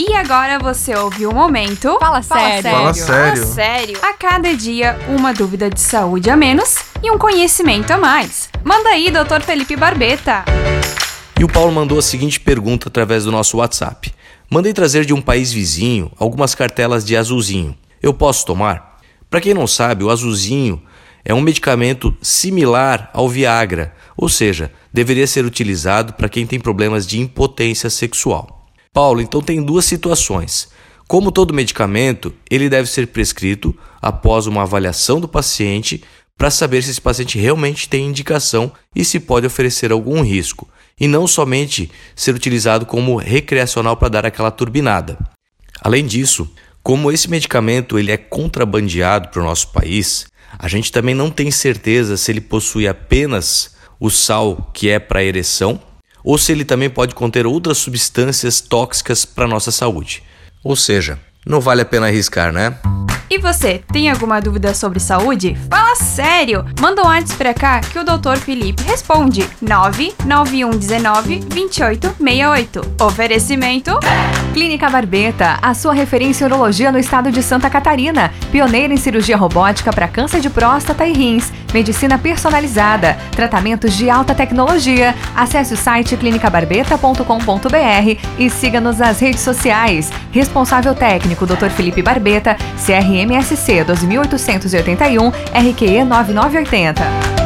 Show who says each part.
Speaker 1: E agora você ouviu o momento.
Speaker 2: Fala sério.
Speaker 3: Fala sério.
Speaker 4: Fala sério.
Speaker 1: A cada dia, uma dúvida de saúde a menos e um conhecimento a mais. Manda aí, Dr. Felipe Barbeta.
Speaker 5: E o Paulo mandou a seguinte pergunta através do nosso WhatsApp. Mandei trazer de um país vizinho algumas cartelas de azulzinho. Eu posso tomar? Para quem não sabe, o azulzinho é um medicamento similar ao Viagra, ou seja, deveria ser utilizado para quem tem problemas de impotência sexual. Paulo, então tem duas situações. Como todo medicamento, ele deve ser prescrito após uma avaliação do paciente para saber se esse paciente realmente tem indicação e se pode oferecer algum risco, e não somente ser utilizado como recreacional para dar aquela turbinada. Além disso, como esse medicamento ele é contrabandeado para o nosso país, a gente também não tem certeza se ele possui apenas o sal que é para ereção ou se ele também pode conter outras substâncias tóxicas para a nossa saúde. Ou seja, não vale a pena arriscar, né?
Speaker 1: E você, tem alguma dúvida sobre saúde? Fala sério! Manda um WhatsApp pra cá que o Dr. Felipe responde. 99119 2868. Oferecimento
Speaker 2: Clínica Barbeta, a sua referência em urologia no estado de Santa Catarina. Pioneira em cirurgia robótica para câncer de próstata e rins. Medicina personalizada. Tratamentos de alta tecnologia. Acesse o site clinicabarbeta.com.br e siga-nos nas redes sociais. Responsável técnico Dr. Felipe Barbeta, CRMSC 2881, RQE 9980.